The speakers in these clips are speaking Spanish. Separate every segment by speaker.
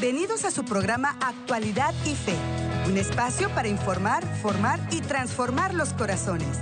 Speaker 1: Bienvenidos a su programa Actualidad y Fe, un espacio para informar, formar y transformar los corazones.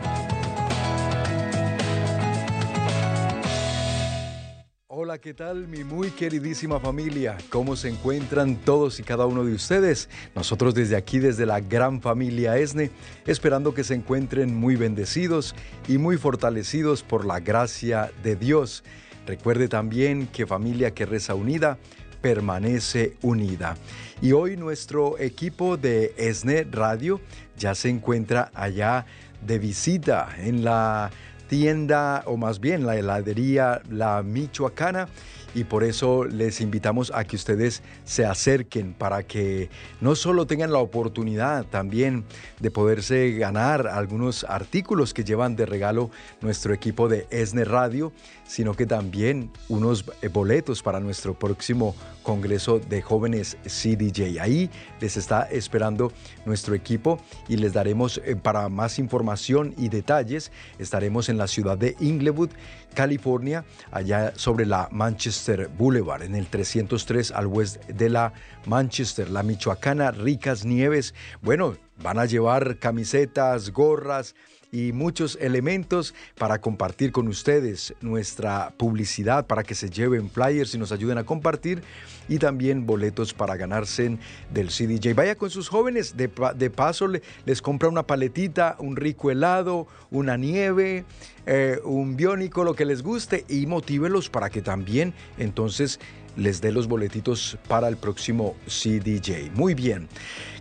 Speaker 2: Hola, ¿qué tal mi muy queridísima familia? ¿Cómo se encuentran todos y cada uno de ustedes? Nosotros desde aquí, desde la gran familia ESNE, esperando que se encuentren muy bendecidos y muy fortalecidos por la gracia de Dios. Recuerde también que familia que reza unida, permanece unida. Y hoy nuestro equipo de ESNE Radio ya se encuentra allá de visita en la tienda o más bien la heladería La Michoacana y por eso les invitamos a que ustedes se acerquen para que no solo tengan la oportunidad también de poderse ganar algunos artículos que llevan de regalo nuestro equipo de ESNE Radio, sino que también unos eh, boletos para nuestro próximo Congreso de Jóvenes CDJ. Ahí les está esperando nuestro equipo y les daremos eh, para más información y detalles, estaremos en la ciudad de Inglewood, California, allá sobre la Manchester Boulevard, en el 303 al oeste de la Manchester, la Michoacana, ricas nieves. Bueno, van a llevar camisetas, gorras, y muchos elementos para compartir con ustedes nuestra publicidad, para que se lleven flyers y nos ayuden a compartir y también boletos para ganarse del CDJ. Vaya con sus jóvenes, de, paso les compra una paletita, un rico helado, una nieve, eh, un biónico, lo que les guste y motívelos para que también entonces les dé los boletitos para el próximo CDJ. Muy bien.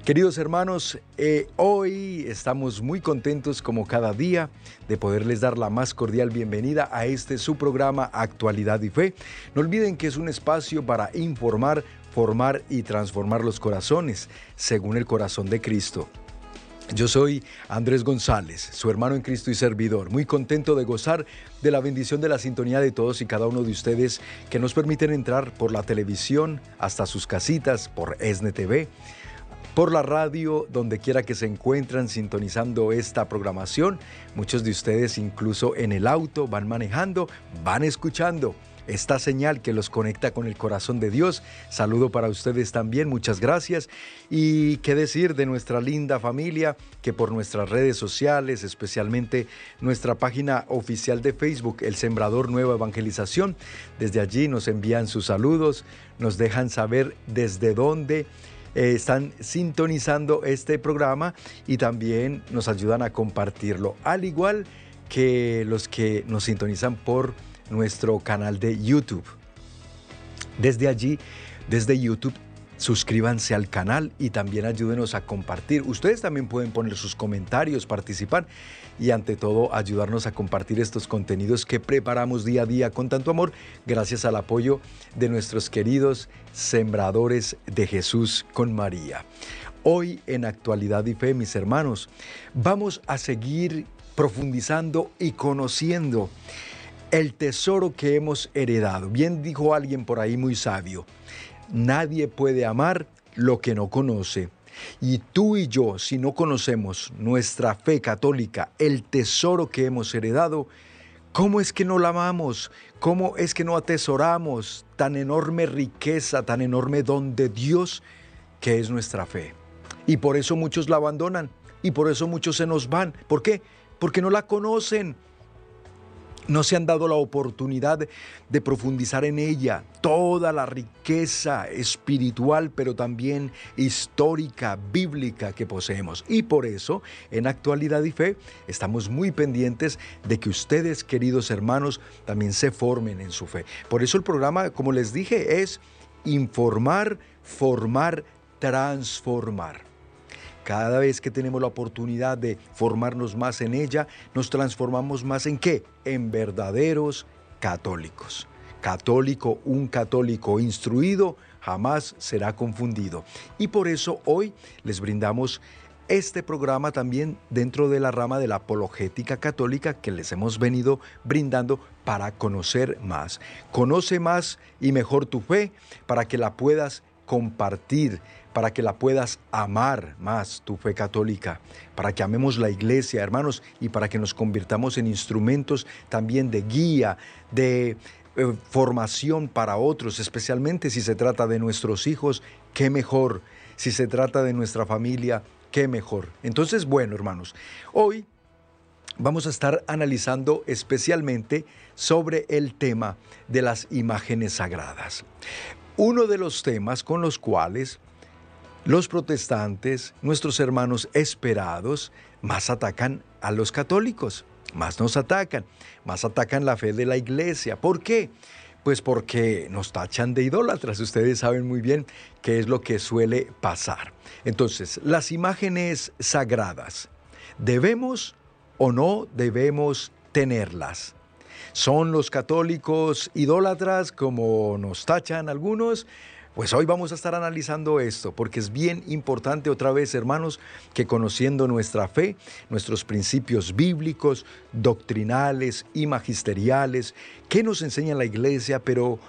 Speaker 2: Queridos hermanos, eh, hoy estamos muy contentos como cada día de poderles dar la más cordial bienvenida a este su programa Actualidad y Fe. No olviden que es un espacio para informar, formar y transformar los corazones según el corazón de Cristo. Yo soy Andrés González, su hermano en Cristo y servidor, muy contento de gozar de la bendición de la sintonía de todos y cada uno de ustedes que nos permiten entrar por la televisión hasta sus casitas, por ESNE TV, por la radio, donde quiera que se encuentran sintonizando esta programación. Muchos de ustedes incluso en el auto van manejando, van escuchando esta señal que los conecta con el corazón de Dios. Saludo para ustedes también, muchas gracias. Y qué decir de nuestra linda familia que por nuestras redes sociales, especialmente nuestra página oficial de Facebook, El Sembrador Nueva Evangelización, desde allí nos envían sus saludos, nos dejan saber desde dónde eh, están sintonizando este programa y también nos ayudan a compartirlo, al igual que los que nos sintonizan por nuestro canal de YouTube. Desde allí, desde YouTube, suscríbanse al canal y también ayúdenos a compartir. Ustedes también pueden poner sus comentarios, participar y ante todo ayudarnos a compartir estos contenidos que preparamos día a día con tanto amor gracias al apoyo de nuestros queridos sembradores de Jesús con María. Hoy en Actualidad y Fe, mis hermanos, vamos a seguir profundizando y conociendo el tesoro que hemos heredado. Bien dijo alguien por ahí muy sabio, nadie puede amar lo que no conoce. Y tú y yo, si no conocemos nuestra fe católica, el tesoro que hemos heredado, ¿cómo es que no la amamos? ¿Cómo es que no atesoramos tan enorme riqueza, tan enorme don de Dios que es nuestra fe? Y por eso muchos la abandonan y por eso muchos se nos van. ¿Por qué? Porque no la conocen, no se han dado la oportunidad de profundizar en ella toda la riqueza espiritual, pero también histórica, bíblica que poseemos. Y por eso, en actualidad y fe, estamos muy pendientes de que ustedes, queridos hermanos, también se formen en su fe. Por eso el programa, como les dije, es informar, formar, transformar. Cada vez que tenemos la oportunidad de formarnos más en ella, nos transformamos más en qué? En verdaderos católicos. Católico, un católico instruido, jamás será confundido. Y por eso hoy les brindamos este programa también dentro de la rama de la apologética católica que les hemos venido brindando para conocer más. Conoce más y mejor tu fe para que la puedas compartir para que la puedas amar más, tu fe católica, para que amemos la iglesia, hermanos, y para que nos convirtamos en instrumentos también de guía, de eh, formación para otros, especialmente si se trata de nuestros hijos qué mejor. Si se trata de nuestra familia, qué mejor. Entonces, bueno, hermanos, hoy vamos a estar analizando especialmente sobre el tema de las imágenes sagradas. Uno de los temas con los cuales los protestantes, nuestros hermanos esperados, más atacan a los católicos, más nos atacan, más atacan la fe de la iglesia. ¿Por qué? Pues porque nos tachan de idólatras. Ustedes saben muy bien qué es lo que suele pasar. Entonces, las imágenes sagradas, ¿debemos o no debemos tenerlas? ¿Son los católicos idólatras como nos tachan algunos? Pues hoy vamos a estar analizando esto, porque es bien importante otra vez, hermanos, que conociendo nuestra fe, nuestros principios bíblicos, doctrinales y magisteriales, qué nos enseña la iglesia, pero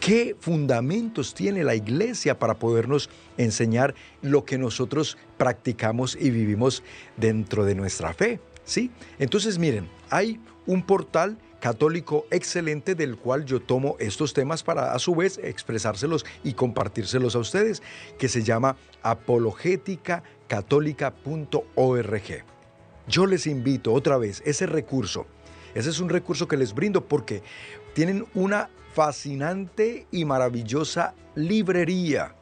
Speaker 2: qué fundamentos tiene la iglesia para podernos enseñar lo que nosotros practicamos y vivimos dentro de nuestra fe. ¿Sí? Entonces, miren, hay un portal católico excelente del cual yo tomo estos temas para a su vez expresárselos y compartírselos a ustedes, que se llama apologéticacatólica.org. Yo les invito otra vez, ese recurso, ese es un recurso que les brindo porque tienen una fascinante y maravillosa librería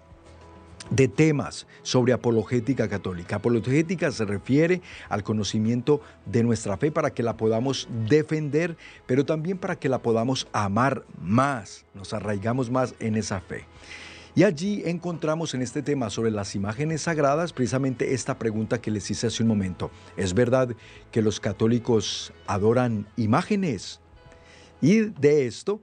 Speaker 2: de temas sobre apologética católica. Apologética se refiere al conocimiento de nuestra fe para que la podamos defender, pero también para que la podamos amar más, nos arraigamos más en esa fe. Y allí encontramos en este tema sobre las imágenes sagradas precisamente esta pregunta que les hice hace un momento. ¿Es verdad que los católicos adoran imágenes? Y de esto,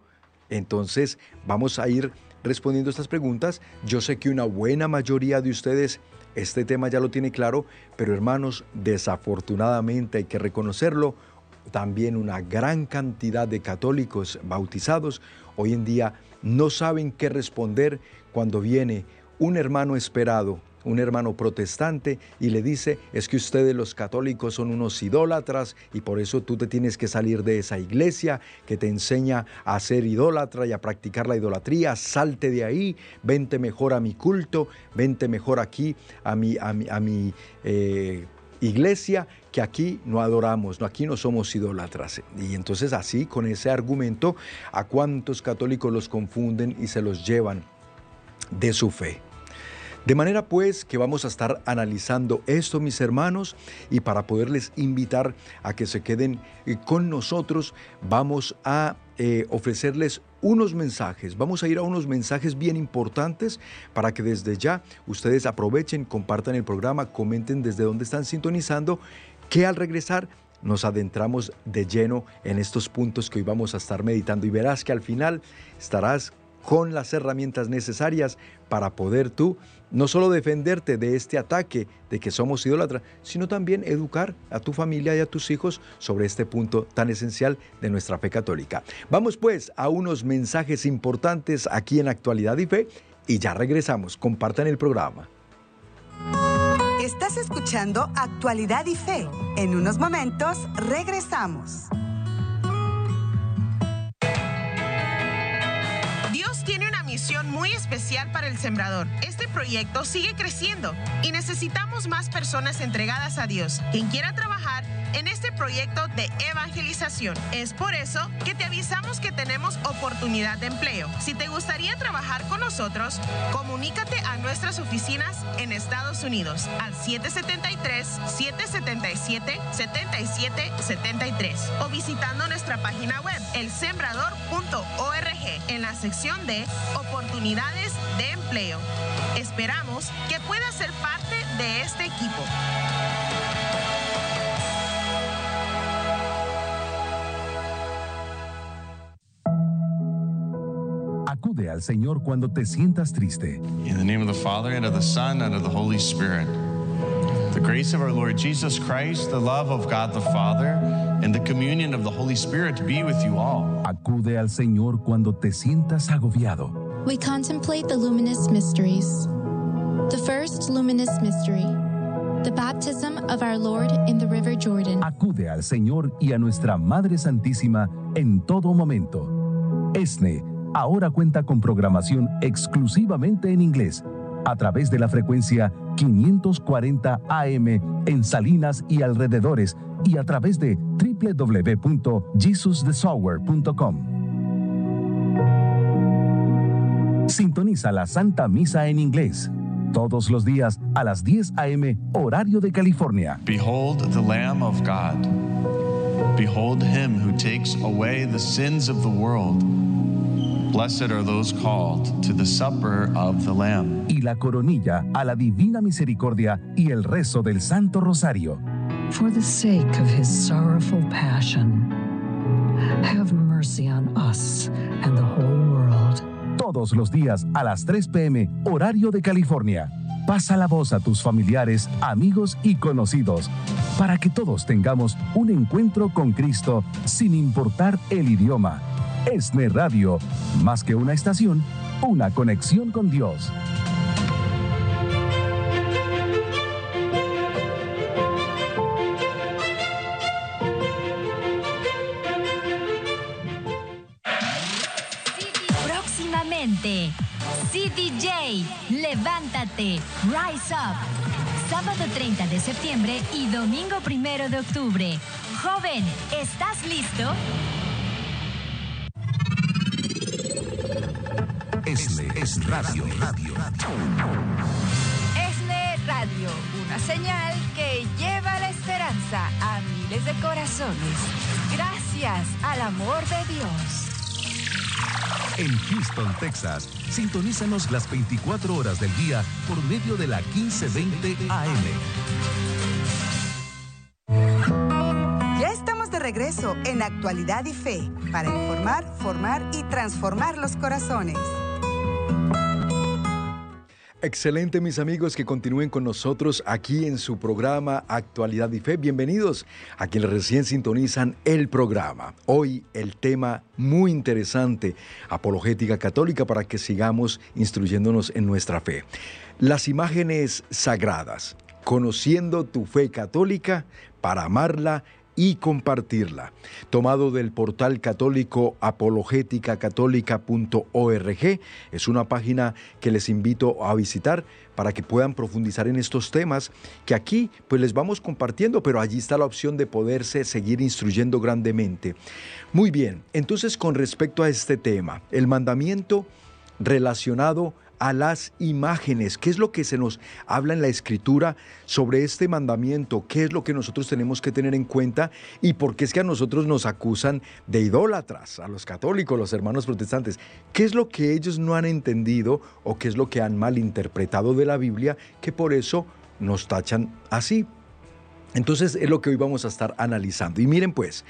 Speaker 2: entonces vamos a ir respondiendo estas preguntas. Yo sé que una buena mayoría de ustedes este tema ya lo tiene claro, pero hermanos, desafortunadamente hay que reconocerlo, también una gran cantidad de católicos bautizados hoy en día no saben qué responder cuando viene un hermano esperado un hermano protestante y le dice, es que ustedes los católicos son unos idólatras y por eso tú te tienes que salir de esa iglesia que te enseña a ser idólatra y a practicar la idolatría, salte de ahí, vente mejor a mi culto, vente mejor aquí a mi, a mi, eh, iglesia que aquí no adoramos, no, aquí no somos idólatras. Y entonces así, con ese argumento, a cuántos católicos los confunden y se los llevan de su fe. De manera pues que vamos a estar analizando esto, mis hermanos, y para poderles invitar a que se queden eh, con nosotros, vamos a eh, ofrecerles unos mensajes. Vamos a ir a unos mensajes bien importantes para que desde ya ustedes aprovechen, compartan el programa, comenten desde dónde están sintonizando, que al regresar nos adentramos de lleno en estos puntos que hoy vamos a estar meditando y verás que al final estarás con las herramientas necesarias para poder tú no solo defenderte de este ataque de que somos idólatras, sino también educar a tu familia y a tus hijos sobre este punto tan esencial de nuestra fe católica. Vamos pues a unos mensajes importantes aquí en Actualidad y Fe y ya regresamos. Compartan el programa.
Speaker 1: Estás escuchando Actualidad y Fe. En unos momentos regresamos.
Speaker 3: Muy especial para el sembrador. Este proyecto sigue creciendo y necesitamos más personas entregadas a Dios. Quien quiera trabajar en este proyecto de evangelización. Es por eso que te avisamos que tenemos oportunidad de empleo. Si te gustaría trabajar con nosotros, comunícate a nuestras oficinas en Estados Unidos al 773-777-7773 o visitando nuestra página web elsembrador.org en la sección de oportunidades de empleo. Esperamos que puedas ser parte de este equipo.
Speaker 4: Acude al Señor cuando te sientas triste.
Speaker 5: In the name of the Father and of the Son and of the Holy Spirit. The grace of our Lord Jesus Christ, the love of God the Father, and the communion of the Holy Spirit be with you all.
Speaker 4: Acude al Señor cuando te sientas agobiado.
Speaker 6: We contemplate the luminous mysteries. The first luminous mystery, the baptism of our Lord in the River Jordan.
Speaker 4: Acude al Señor y a nuestra Madre Santísima en todo momento. ESNE ahora cuenta con programación exclusivamente en inglés a través de la frecuencia 540 AM en Salinas y alrededores y a través de www.jesusthesower.com. Sintoniza la Santa Misa en inglés todos los días a las 10 a.m. horario de California.
Speaker 5: Behold the Lamb of God. Behold him who takes away the sins of the world. Blessed are those called to the supper of the Lamb.
Speaker 4: Y la coronilla a la divina misericordia y el rezo del Santo Rosario.
Speaker 7: For the sake of his sorrowful passion, have mercy on us and the whole world.
Speaker 4: Todos los días a las 3 p.m. horario de California. Pasa la voz a tus familiares, amigos y conocidos para que todos tengamos un encuentro con Cristo sin importar el idioma. ESNE Radio, más que una estación, una conexión con Dios.
Speaker 8: Próximamente, CDJ, levántate, rise up. Sábado 30 de septiembre y domingo 1 de octubre. Joven, ¿estás listo?
Speaker 4: ESNE radio, radio.
Speaker 9: ESNE Radio, una señal que lleva la esperanza a miles de corazones. Gracias al amor de Dios.
Speaker 4: En Houston, Texas, sintonízanos las 24 horas del día por medio de la 1520 AM.
Speaker 1: Ya estamos de regreso en Actualidad y Fe para informar, formar y transformar los corazones.
Speaker 2: Excelente mis amigos que continúen con nosotros aquí en su programa Actualidad y Fe. Bienvenidos a quienes recién sintonizan el programa. Hoy el tema muy interesante, apologética católica, para que sigamos instruyéndonos en nuestra fe. Las imágenes sagradas, conociendo tu fe católica para amarla y compartirla. Tomado del portal católico apologéticacatólica.org, es una página que les invito a visitar para que puedan profundizar en estos temas que aquí pues les vamos compartiendo, pero allí está la opción de poderse seguir instruyendo grandemente. Muy bien, entonces con respecto a este tema, el mandamiento relacionado a las imágenes. ¿Qué es lo que se nos habla en la escritura sobre este mandamiento? ¿Qué es lo que nosotros tenemos que tener en cuenta? ¿Y por qué es que a nosotros nos acusan de idólatras, a los católicos, los hermanos protestantes? ¿Qué es lo que ellos no han entendido o qué es lo que han malinterpretado de la Biblia que por eso nos tachan así? Entonces es lo que hoy vamos a estar analizando. Y miren pues,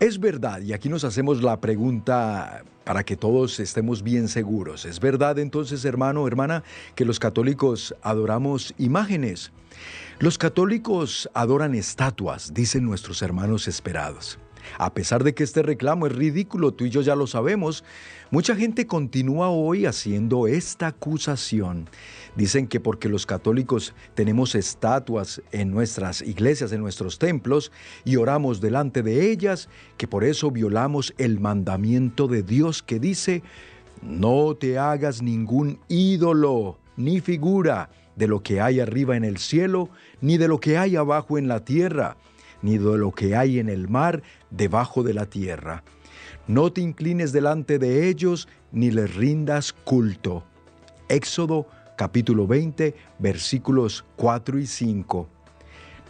Speaker 2: es verdad, y aquí nos hacemos la pregunta para que todos estemos bien seguros. ¿Es verdad entonces, hermano, hermana, que los católicos adoramos imágenes? Los católicos adoran estatuas, dicen nuestros hermanos esperados. A pesar de que este reclamo es ridículo, tú y yo ya lo sabemos, mucha gente continúa hoy haciendo esta acusación. Dicen que porque los católicos tenemos estatuas en nuestras iglesias, en nuestros templos, y oramos delante de ellas, que por eso violamos el mandamiento de Dios que dice, no te hagas ningún ídolo ni figura de lo que hay arriba en el cielo, ni de lo que hay abajo en la tierra ni de lo que hay en el mar debajo de la tierra. No te inclines delante de ellos, ni les rindas culto. Éxodo capítulo 20, versículos 4 y 5.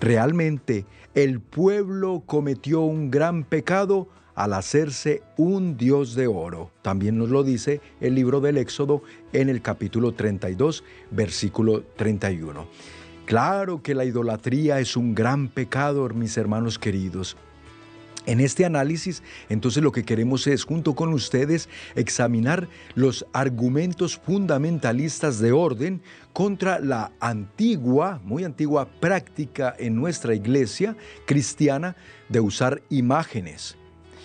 Speaker 2: Realmente el pueblo cometió un gran pecado al hacerse un Dios de oro. También nos lo dice el libro del Éxodo en el capítulo 32, versículo 31. Claro que la idolatría es un gran pecado, mis hermanos queridos. En este análisis, entonces lo que queremos es, junto con ustedes, examinar los argumentos fundamentalistas de orden contra la antigua, muy antigua práctica en nuestra iglesia cristiana de usar imágenes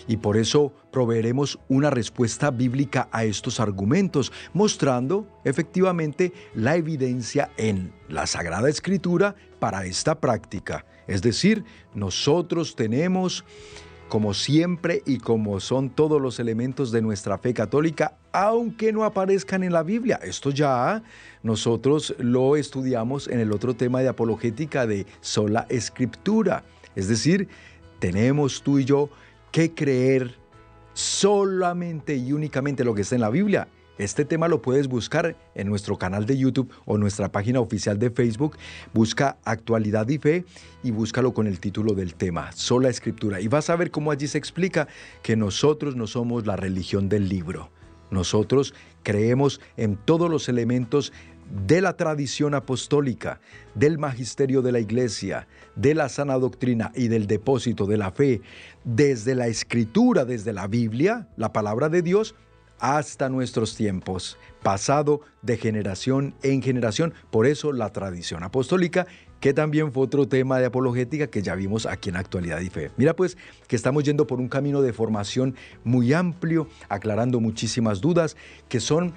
Speaker 2: y por eso proveeremos una respuesta bíblica a estos argumentos, mostrando efectivamente la evidencia en la Sagrada Escritura para esta práctica. Es decir, nosotros tenemos como siempre y como son todos los elementos de nuestra fe católica, aunque no aparezcan en la Biblia. Esto ya nosotros lo estudiamos en el otro tema de apologética de sola escritura. Es decir, tenemos tú y yo que creer solamente y únicamente lo que está en la Biblia. Este tema lo puedes buscar en nuestro canal de YouTube o nuestra página oficial de Facebook. Busca Actualidad y Fe y búscalo con el título del tema, Sola Escritura. Y vas a ver cómo allí se explica que nosotros no somos la religión del libro. Nosotros creemos en todos los elementos de la tradición apostólica, del magisterio de la iglesia, de la sana doctrina y del depósito de la fe, desde la escritura, desde la Biblia, la palabra de Dios, hasta nuestros tiempos, pasado de generación en generación. Por eso la tradición apostólica, que también fue otro tema de apologética que ya vimos aquí en Actualidad y Fe. Mira pues que estamos yendo por un camino de formación muy amplio, aclarando muchísimas dudas que son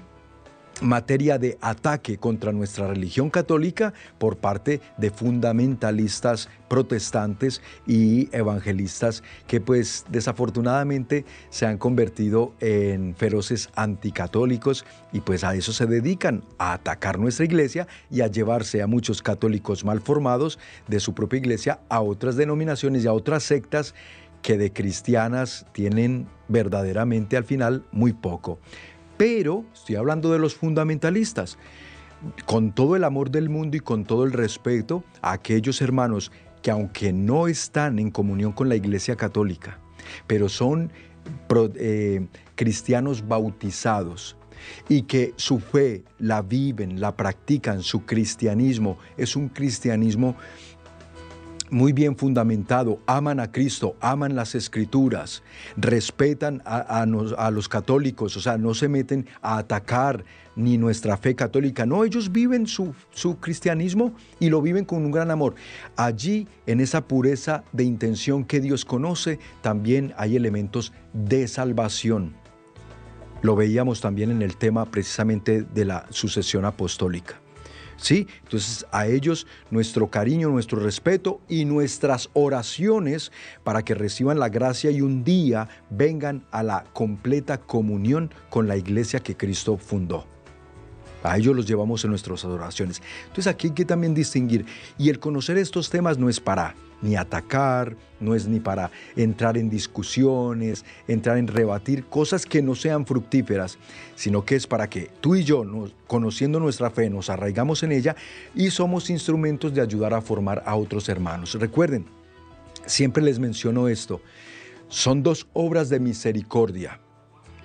Speaker 2: materia de ataque contra nuestra religión católica por parte de fundamentalistas protestantes y evangelistas que pues desafortunadamente se han convertido en feroces anticatólicos y pues a eso se dedican, a atacar nuestra iglesia y a llevarse a muchos católicos mal formados de su propia iglesia a otras denominaciones y a otras sectas que de cristianas tienen verdaderamente al final muy poco. Pero estoy hablando de los fundamentalistas. Con todo el amor del mundo y con todo el respeto a aquellos hermanos que aunque no están en comunión con la Iglesia Católica, pero son eh, cristianos bautizados y que su fe la viven, la practican, su cristianismo es un cristianismo muy bien fundamentado, aman a Cristo, aman las escrituras, respetan a, los católicos, o sea, no se meten a atacar ni nuestra fe católica, no, ellos viven su, su cristianismo y lo viven con un gran amor. Allí, en esa pureza de intención que Dios conoce, también hay elementos de salvación. Lo veíamos también en el tema precisamente de la sucesión apostólica. Entonces a ellos nuestro cariño, nuestro respeto y nuestras oraciones para que reciban la gracia y un día vengan a la completa comunión con la iglesia que Cristo fundó. A ellos los llevamos en nuestras oraciones. Entonces aquí hay que también distinguir. Y el conocer estos temas no es para ni atacar, no es ni para entrar en discusiones, entrar en rebatir cosas que no sean fructíferas, sino que es para que tú y yo, conociendo nuestra fe, nos arraigamos en ella y somos instrumentos de ayudar a formar a otros hermanos. Recuerden, siempre les menciono esto, son dos obras de misericordia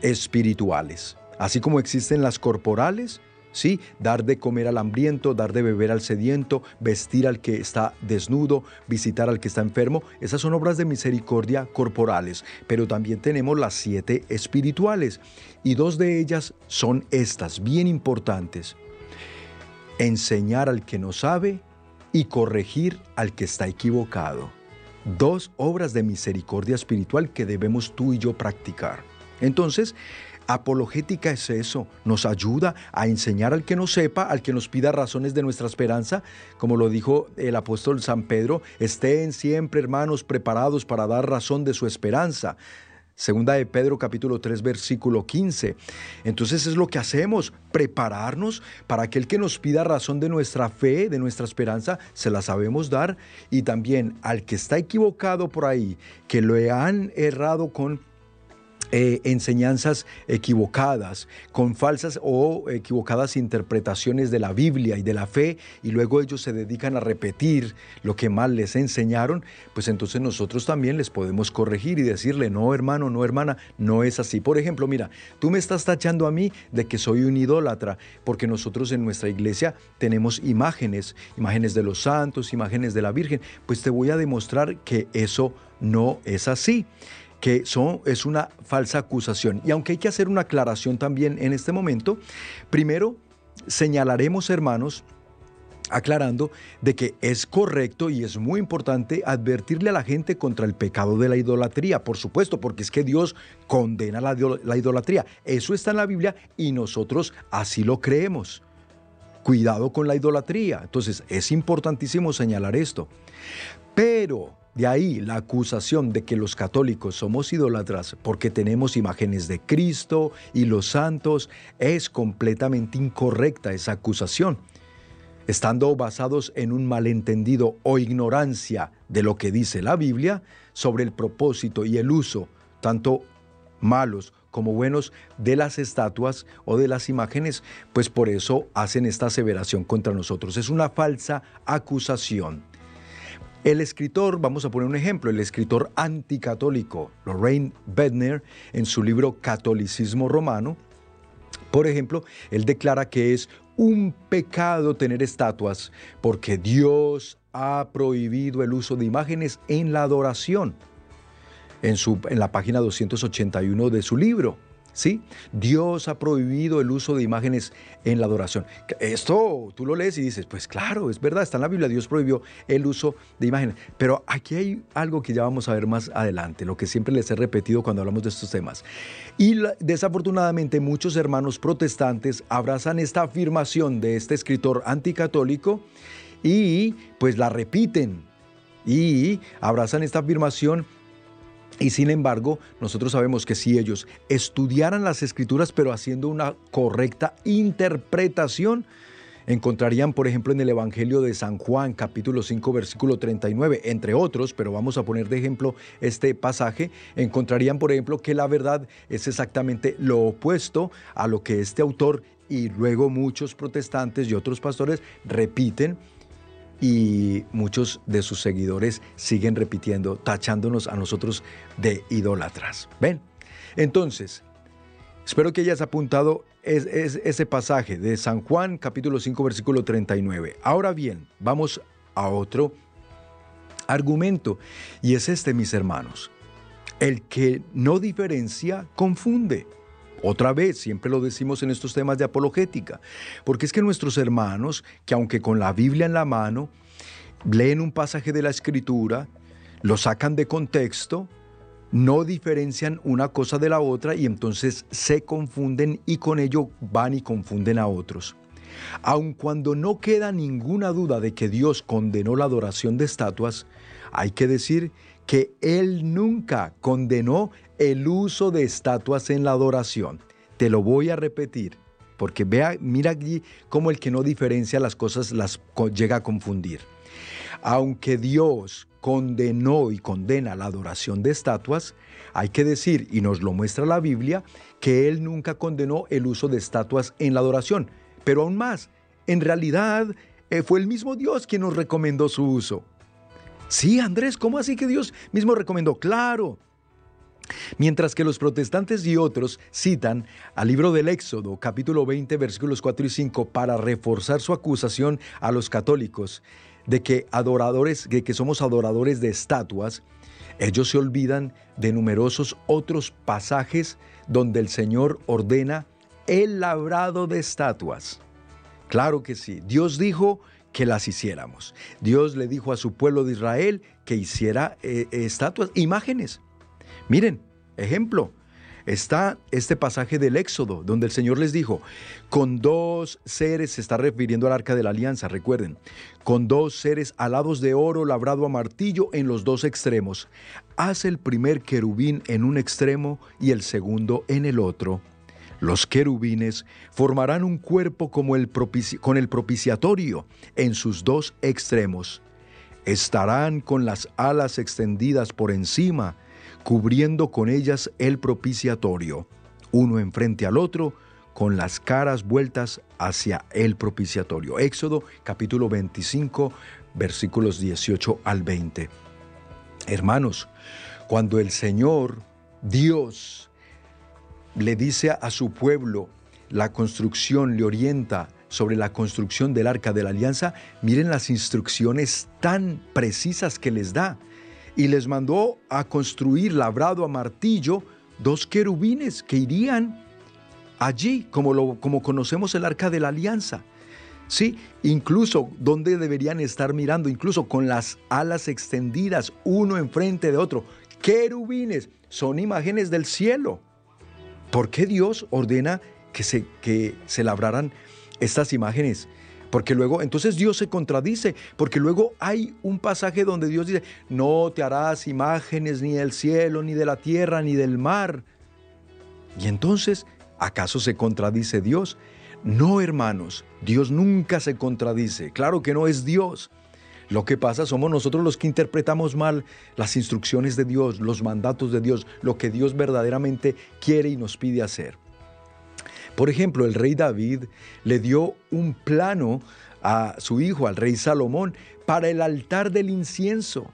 Speaker 2: espirituales. Así como existen las corporales, ¿sí? Dar de comer al hambriento, dar de beber al sediento, vestir al que está desnudo, visitar al que está enfermo. Esas son obras de misericordia corporales, pero también tenemos las siete espirituales y dos de ellas son estas, bien importantes. Enseñar al que no sabe y corregir al que está equivocado. Dos obras de misericordia espiritual que debemos tú y yo practicar. Entonces, Apologética es eso, nos ayuda a enseñar al que no sepa, al que nos pida razones de nuestra esperanza, como lo dijo el apóstol San Pedro, estén siempre hermanos preparados para dar razón de su esperanza. Segunda de Pedro capítulo 3 versículo 15. Entonces es lo que hacemos, prepararnos para aquel que nos pida razón de nuestra fe, de nuestra esperanza, se la sabemos dar. Y también al que está equivocado por ahí, que lo han errado con eh, enseñanzas equivocadas, con falsas o equivocadas interpretaciones de la Biblia y de la fe, y luego ellos se dedican a repetir lo que mal les enseñaron, pues entonces nosotros también les podemos corregir y decirle, no hermano, no hermana, no es así. Por ejemplo, mira, tú me estás tachando a mí de que soy un idólatra, porque nosotros en nuestra iglesia tenemos imágenes, imágenes de los santos, imágenes de la Virgen, pues te voy a demostrar que eso no es así que son, es una falsa acusación. Y aunque hay que hacer una aclaración también en este momento, primero señalaremos, hermanos, aclarando de que es correcto y es muy importante advertirle a la gente contra el pecado de la idolatría, por supuesto, porque es que Dios condena la, la, idolatría. Eso está en la Biblia y nosotros así lo creemos. Cuidado con la idolatría. Entonces es importantísimo señalar esto. Pero de ahí la acusación de que los católicos somos idólatras porque tenemos imágenes de Cristo y los santos es completamente incorrecta esa acusación. Estando basados en un malentendido o ignorancia de lo que dice la Biblia sobre el propósito y el uso, tanto malos como buenos, de las estatuas o de las imágenes, pues por eso hacen esta aseveración contra nosotros. Es una falsa acusación. El escritor, vamos a poner un ejemplo, el escritor anticatólico Lorraine Bedner, en su libro Catolicismo Romano, por ejemplo, él declara que es un pecado tener estatuas porque Dios ha prohibido el uso de imágenes en la adoración. En, su, en la página 281 de su libro. ¿Sí? Dios ha prohibido el uso de imágenes en la adoración. Esto tú lo lees y dices, pues claro, es verdad, está en la Biblia, Dios prohibió el uso de imágenes. Pero aquí hay algo que ya vamos a ver más adelante, lo que siempre les he repetido cuando hablamos de estos temas. Y desafortunadamente muchos hermanos protestantes abrazan esta afirmación de este escritor anticatólico y pues la repiten y abrazan esta afirmación y sin embargo, nosotros sabemos que si ellos estudiaran las escrituras pero haciendo una correcta interpretación, encontrarían, por ejemplo, en el Evangelio de San Juan, capítulo 5, versículo 39, entre otros, pero vamos a poner de ejemplo este pasaje, encontrarían, por ejemplo, que la verdad es exactamente lo opuesto a lo que este autor y luego muchos protestantes y otros pastores repiten y muchos de sus seguidores siguen repitiendo, tachándonos a nosotros de idólatras. ¿Ven? Entonces, espero que hayas apuntado ese pasaje de San Juan capítulo 5 versículo 39. Ahora bien, vamos a otro argumento y es este, mis hermanos. El que no diferencia confunde. Otra vez, siempre lo decimos en estos temas de apologética, porque es que nuestros hermanos, que aunque con la Biblia en la mano, leen un pasaje de la escritura, lo sacan de contexto, no diferencian una cosa de la otra y entonces se confunden y con ello van y confunden a otros. Aun cuando no queda ninguna duda de que Dios condenó la adoración de estatuas, hay que decir que Él nunca condenó el uso de estatuas en la adoración. Te lo voy a repetir, porque vea, mira allí cómo el que no diferencia las cosas las llega a confundir. Aunque Dios condenó y condena la adoración de estatuas, hay que decir, y nos lo muestra la Biblia, que Él nunca condenó el uso de estatuas en la adoración. Pero aún más, en realidad eh, fue el mismo Dios quien nos recomendó su uso. Sí, Andrés, ¿cómo así que Dios mismo recomendó? Claro, Mientras que los protestantes y otros citan al libro del Éxodo, capítulo 20, versículos 4 y 5, para reforzar su acusación a los católicos de que adoradores, de que somos adoradores de estatuas, ellos se olvidan de numerosos otros pasajes donde el Señor ordena el labrado de estatuas. Claro que sí, Dios dijo que las hiciéramos. Dios le dijo a su pueblo de Israel que hiciera eh, estatuas, imágenes. Miren, ejemplo, está este pasaje del Éxodo, donde el Señor les dijo, con dos seres, se está refiriendo al arca de la alianza, recuerden, con dos seres alados de oro labrado a martillo en los dos extremos. Haz el primer querubín en un extremo y el segundo en el otro. Los querubines formarán un cuerpo como el con el propiciatorio en sus dos extremos. Estarán con las alas extendidas por encima cubriendo con ellas el propiciatorio, uno enfrente al otro, con las caras vueltas hacia el propiciatorio. Éxodo capítulo 25, versículos 18 al 20. Hermanos, cuando el Señor, Dios, le dice a su pueblo la construcción, le orienta sobre la construcción del arca de la alianza, miren las instrucciones tan precisas que les da y les mandó a construir labrado a martillo dos querubines que irían allí, como, lo, como conocemos el arca de la alianza. Sí, incluso donde deberían estar mirando, incluso con las alas extendidas uno enfrente de otro. Querubines son imágenes del cielo. ¿Por qué Dios ordena que se, que se labraran estas imágenes? Porque luego, entonces Dios se contradice, porque luego hay un pasaje donde Dios dice, no te harás imágenes ni del cielo, ni de la tierra, ni del mar. Y entonces, ¿acaso se contradice Dios? No, hermanos, Dios nunca se contradice. Claro que no es Dios. Lo que pasa somos nosotros los que interpretamos mal las instrucciones de Dios, los mandatos de Dios, lo que Dios verdaderamente quiere y nos pide hacer. Por ejemplo, el rey David le dio un plano a su hijo, al rey Salomón, para el altar del incienso,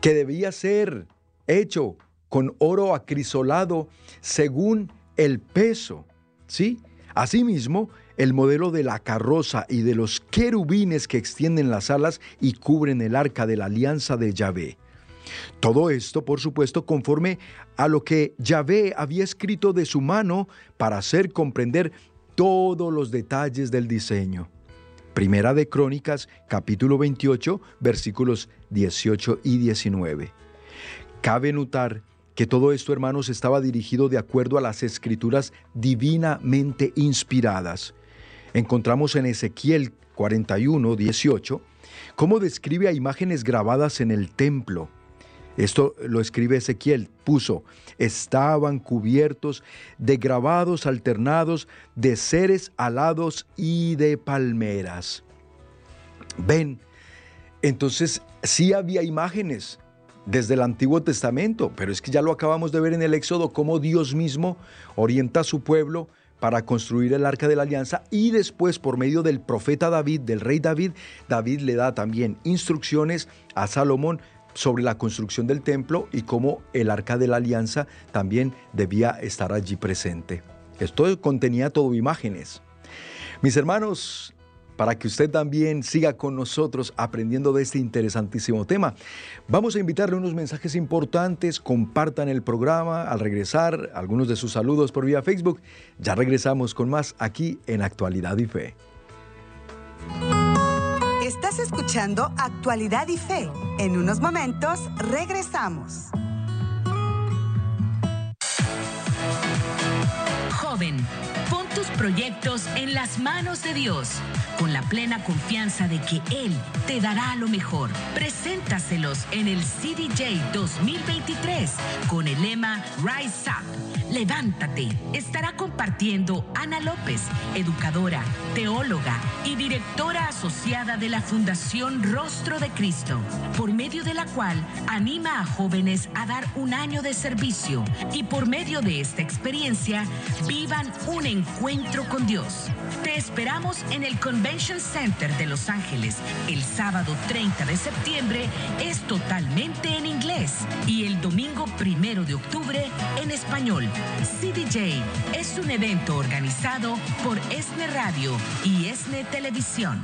Speaker 2: que debía ser hecho con oro acrisolado según el peso. ¿Sí? Asimismo, el modelo de la carroza y de los querubines que extienden las alas y cubren el arca de la alianza de Yahvé. Todo esto, por supuesto, conforme a lo que Yahvé había escrito de su mano para hacer comprender todos los detalles del diseño. Primera de Crónicas, capítulo 28, versículos 18 y 19. Cabe notar que todo esto, hermanos, estaba dirigido de acuerdo a las escrituras divinamente inspiradas. Encontramos en Ezequiel 41, 18, cómo describe a imágenes grabadas en el templo esto lo escribe Ezequiel, puso, estaban cubiertos de grabados alternados de seres alados y de palmeras. Ven, entonces sí había imágenes desde el Antiguo Testamento, pero es que ya lo acabamos de ver en el Éxodo, cómo Dios mismo orienta a su pueblo para construir el arca de la alianza y después por medio del profeta David, del rey David, David le da también instrucciones a Salomón sobre la construcción del templo y cómo el arca de la alianza también debía estar allí presente. Esto contenía todo imágenes. Mis hermanos, para que usted también siga con nosotros aprendiendo de este interesantísimo tema. Vamos a invitarle unos mensajes importantes, compartan el programa al regresar, algunos de sus saludos por vía Facebook. Ya regresamos con más aquí en Actualidad y Fe.
Speaker 1: Estás escuchando Actualidad y Fe. En unos momentos regresamos.
Speaker 8: Proyectos en las manos de Dios, con la plena confianza de que Él te dará lo mejor. Preséntaselos en el CDJ 2023 con el lema Rise Up Levántate. Estará compartiendo Ana López, educadora, teóloga y directora asociada de la Fundación Rostro de Cristo, por medio de la cual anima a jóvenes a dar un año de servicio y por medio de esta experiencia vivan un encuentro con Dios. Te esperamos en el Convention Center de Los Ángeles el sábado 30 de septiembre. Es totalmente en inglés y el domingo primero de octubre en español. CDJ es un evento organizado por ESNE Radio y ESNE Televisión.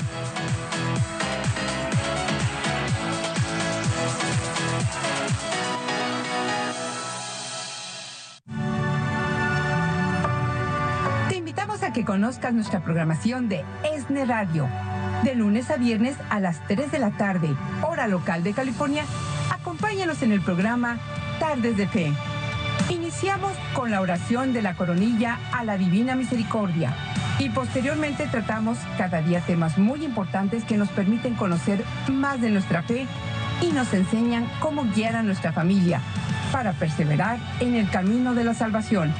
Speaker 10: Que conozcas nuestra programación de ESNE Radio. De lunes a viernes a las 3 de la tarde, hora local de California, acompáñanos en el programa Tardes de Fe Iniciamos con la oración de la coronilla a la Divina Misericordia y posteriormente tratamos cada día temas muy importantes que nos permiten conocer más de nuestra fe y nos enseñan cómo guiar a nuestra familia para perseverar en el camino de la salvación.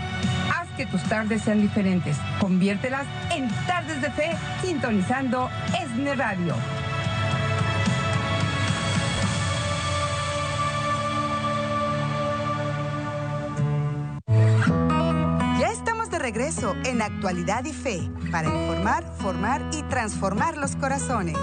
Speaker 10: Que tus tardes sean diferentes. Conviértelas en tardes de fe sintonizando ESNE Radio.
Speaker 1: regreso en Actualidad y Fe para informar, formar y transformar los corazones.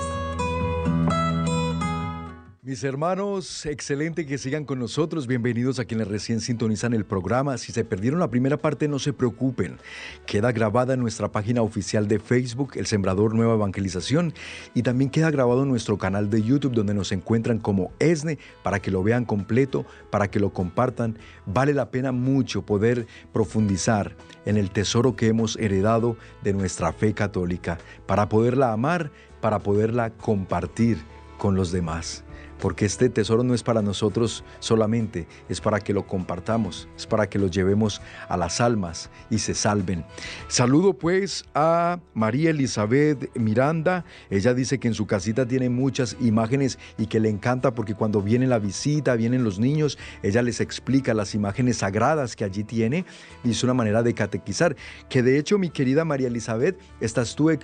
Speaker 2: Mis hermanos, excelente que sigan con nosotros. Bienvenidos a quienes recién sintonizan el programa. Si se perdieron la primera parte, no se preocupen. Queda grabada en nuestra página oficial de Facebook, El Sembrador Nueva Evangelización, y también queda grabado en nuestro canal de YouTube, donde nos encuentran como ESNE, para que lo vean completo, para que lo compartan. Vale la pena mucho poder profundizar en el tesoro que hemos heredado de nuestra fe católica, para poderla amar, para poderla compartir con los demás. Porque este tesoro no es para nosotros solamente, es para que lo compartamos, es para que lo llevemos a las almas y se salven. Saludo pues a María Elizabeth Miranda, ella dice que en su casita tiene muchas imágenes y que le encanta porque cuando viene la visita, vienen los niños, ella les explica las imágenes sagradas que allí tiene y es una manera de catequizar, que de hecho mi querida María Elizabeth, estás tú eh,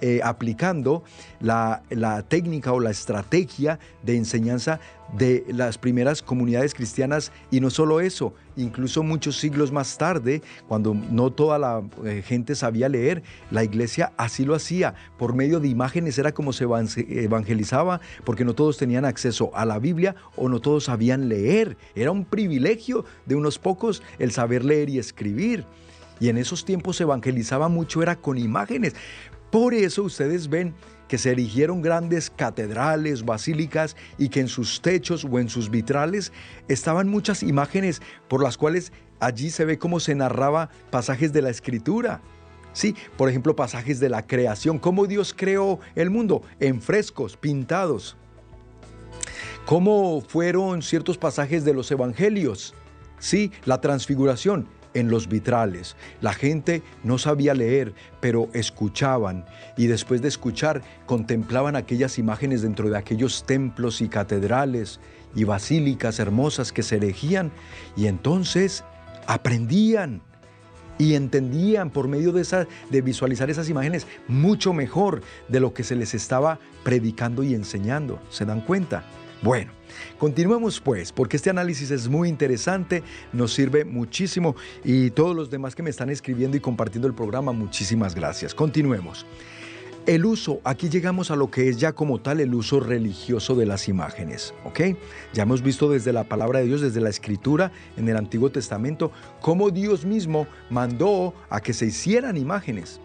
Speaker 2: eh, aplicando la, la técnica o la estrategia de enseñanza de las primeras comunidades cristianas y no solo eso, incluso muchos siglos más tarde, cuando no toda la eh, gente sabía leer, la iglesia así lo hacía, por medio de imágenes era como se evangelizaba, porque no todos tenían acceso a la Biblia o no todos sabían leer, era un privilegio de unos pocos el saber leer y escribir. Y en esos tiempos se evangelizaba mucho, era con imágenes. Por eso ustedes ven que se erigieron grandes catedrales, basílicas y que en sus techos o en sus vitrales estaban muchas imágenes por las cuales allí se ve cómo se narraba pasajes de la escritura. Sí, por ejemplo, pasajes de la creación, cómo Dios creó el mundo en frescos, pintados. Cómo fueron ciertos pasajes de los evangelios. Sí, la transfiguración en los vitrales. La gente no sabía leer, pero escuchaban y después de escuchar contemplaban aquellas imágenes dentro de aquellos templos y catedrales y basílicas hermosas que se erigían y entonces aprendían y entendían por medio de, esa, de visualizar esas imágenes mucho mejor de lo que se les estaba predicando y enseñando. ¿Se dan cuenta? Bueno, continuemos pues, porque este análisis es muy interesante, nos sirve muchísimo y todos los demás que me están escribiendo y compartiendo el programa, muchísimas gracias. Continuemos. El uso, aquí llegamos a lo que es ya como tal el uso religioso de las imágenes, ¿ok? Ya hemos visto desde la palabra de Dios, desde la escritura en el Antiguo Testamento, cómo Dios mismo mandó a que se hicieran imágenes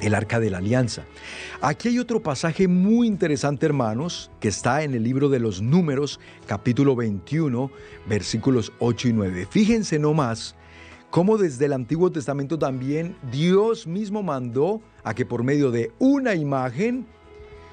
Speaker 2: el arca de la alianza. Aquí hay otro pasaje muy interesante, hermanos, que está en el libro de los números, capítulo 21, versículos 8 y 9. Fíjense nomás cómo desde el Antiguo Testamento también Dios mismo mandó a que por medio de una imagen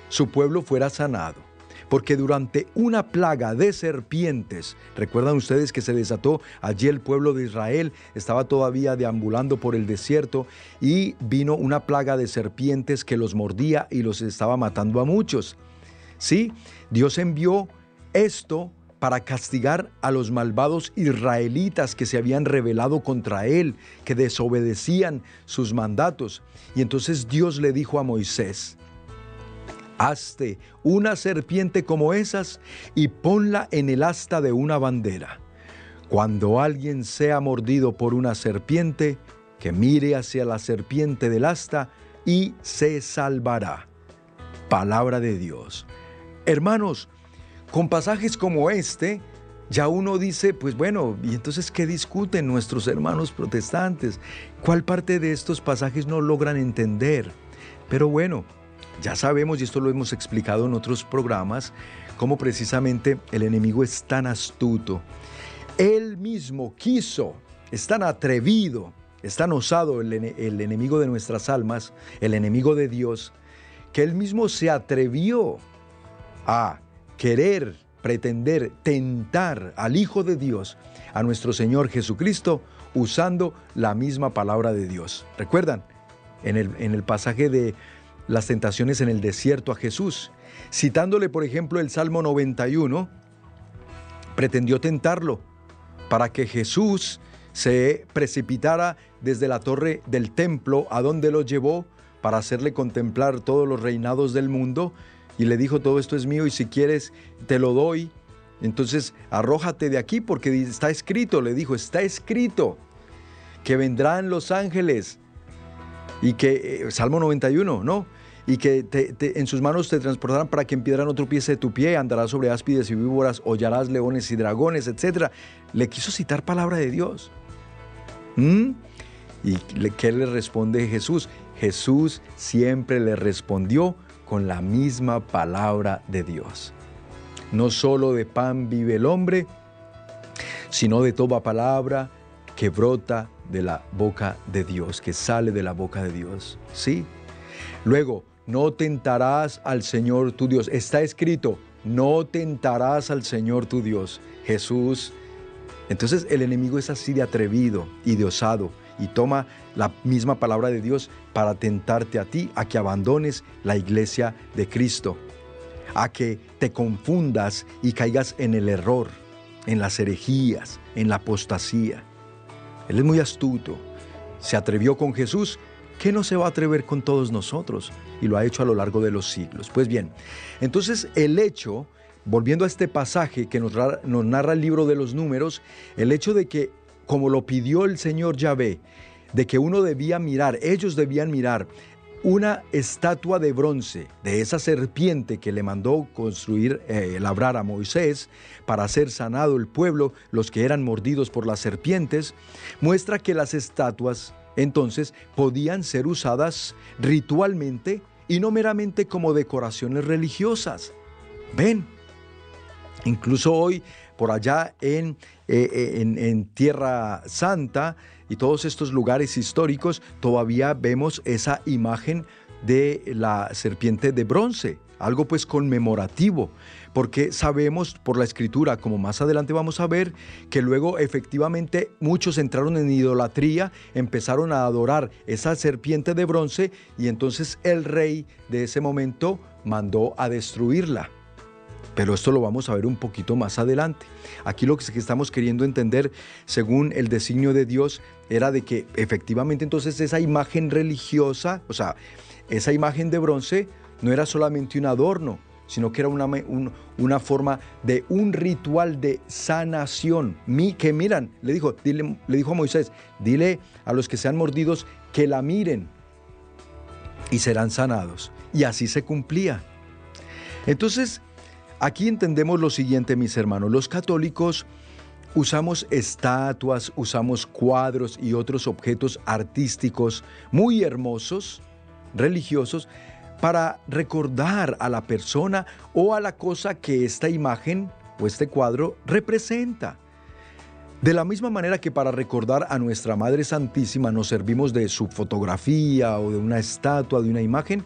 Speaker 2: su pueblo fuera sanado porque durante una plaga de serpientes, recuerdan ustedes que se desató allí el pueblo de Israel, estaba todavía deambulando por el desierto y vino una plaga de serpientes que los mordía y los estaba matando a muchos. Sí, Dios envió esto para castigar a los malvados israelitas que se habían rebelado contra él, que desobedecían sus mandatos. Y entonces Dios le dijo a Moisés, Hazte una serpiente como esas y ponla en el asta de una bandera. Cuando alguien sea mordido por una serpiente, que mire hacia la serpiente del asta y se salvará. Palabra de Dios. Hermanos, con pasajes como este, ya uno dice, pues bueno, ¿y entonces qué discuten nuestros hermanos protestantes? ¿Cuál parte de estos pasajes no logran entender? Pero bueno, ya sabemos, y esto lo hemos explicado en otros programas, cómo precisamente el enemigo es tan astuto. Él mismo quiso, es tan atrevido, es tan osado el, el enemigo de nuestras almas, el enemigo de Dios, que él mismo se atrevió a querer, pretender, tentar al Hijo de Dios, a nuestro Señor Jesucristo, usando la misma palabra de Dios. ¿Recuerdan? En el, en el pasaje de las tentaciones en el desierto a Jesús. Citándole, por ejemplo, el Salmo 91, pretendió tentarlo para que Jesús se precipitara desde la torre del templo a donde lo llevó para hacerle contemplar todos los reinados del mundo y le dijo todo esto es mío y si quieres te lo doy. Entonces arrójate de aquí porque está escrito, le dijo, está escrito que vendrán los ángeles y que, eh, Salmo 91, ¿no? Y que en sus manos te transportarán para que en piedra no tropiece tu pie, andarás sobre áspides y víboras, hollarás leones y dragones, etc. Le quiso citar palabra de Dios. ¿Mm? ¿Y qué le responde Jesús? Jesús siempre le respondió con la misma palabra de Dios. No solo de pan vive el hombre, sino de toda palabra que brota de la boca de Dios, que sale de la boca de Dios. ¿Sí? Luego, no tentarás al Señor tu Dios. Está escrito, no tentarás al Señor tu Dios. Jesús. Entonces el enemigo es así de atrevido y de osado y toma la misma palabra de Dios para tentarte a ti a que abandones la iglesia de Cristo, a que te confundas y caigas en el error, en las herejías, en la apostasía. Él es muy astuto. Se atrevió con Jesús, ¿qué no se va a atrever con todos nosotros? Y lo ha hecho a lo largo de los siglos. Pues bien, entonces el hecho, volviendo a este pasaje que nos, nos narra el libro de los números, el hecho de que, como lo pidió el Señor Yahvé, de que uno debía mirar, ellos debían mirar una estatua de bronce de esa serpiente que le mandó construir, eh, labrar a Moisés para ser sanado el pueblo, los que eran mordidos por las serpientes, muestra que las estatuas entonces podían ser usadas ritualmente y no meramente como decoraciones religiosas. Ven, incluso hoy por allá en, eh, eh, en, en Tierra Santa, y todos estos lugares históricos todavía vemos esa imagen de la serpiente de bronce, algo pues conmemorativo, porque sabemos por la escritura, como más adelante vamos a ver, que luego efectivamente muchos entraron en idolatría, empezaron a adorar esa serpiente de bronce y entonces el rey de ese momento mandó a destruirla. Pero esto lo vamos a ver un poquito más adelante. Aquí lo que estamos queriendo entender, según el designio de Dios, era de que efectivamente entonces esa imagen religiosa, o sea, esa imagen de bronce no era solamente un adorno, sino que era una, una forma de un ritual de sanación. Mi, que miran, le dijo, le dijo a Moisés, dile a los que sean mordidos que la miren y serán sanados. Y así se cumplía. Entonces, Aquí entendemos lo siguiente, mis hermanos. Los católicos usamos estatuas, usamos cuadros y otros objetos artísticos muy hermosos, religiosos, para recordar a la persona o a la cosa que esta imagen o este cuadro representa. De la misma manera que para recordar a nuestra Madre Santísima nos servimos de su fotografía o de una estatua, de una imagen,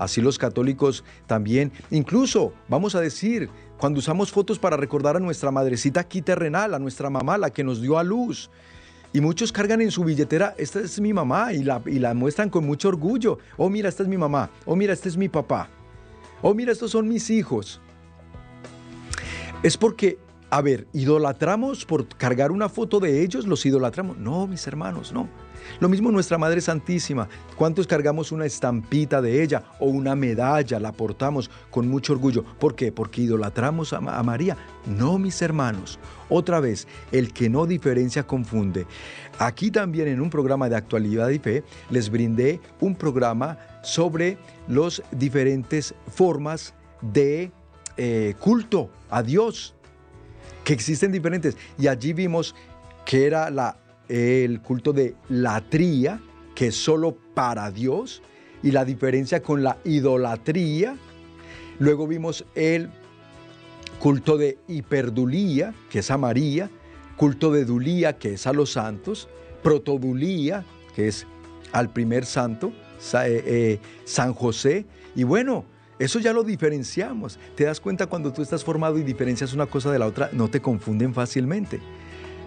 Speaker 2: Así los católicos también, incluso, vamos a decir, cuando usamos fotos para recordar a nuestra madrecita aquí terrenal, a nuestra mamá, la que nos dio a luz. Y muchos cargan en su billetera, esta es mi mamá, y la, y la muestran con mucho orgullo. Oh, mira, esta es mi mamá. Oh, mira, este es mi papá. Oh, mira, estos son mis hijos. Es porque, a ver, ¿idolatramos por cargar una foto de ellos? ¿Los idolatramos? No, mis hermanos, no. Lo mismo nuestra Madre Santísima. ¿Cuántos cargamos una estampita de ella o una medalla? La portamos con mucho orgullo. ¿Por qué? Porque idolatramos a, María. No, mis hermanos. Otra vez, el que no diferencia confunde. Aquí también en un programa de actualidad y fe les brindé un programa sobre las diferentes formas de eh, culto a Dios, que existen diferentes. Y allí vimos que era la el culto de latría, que es solo para Dios, y la diferencia con la idolatría. Luego vimos el culto de hiperdulía, que es a María, culto de dulía, que es a los santos, protodulía, que es al primer santo, eh, eh, San José, y bueno, eso ya lo diferenciamos. Te das cuenta cuando tú estás formado y diferencias una cosa de la otra, no te confunden fácilmente.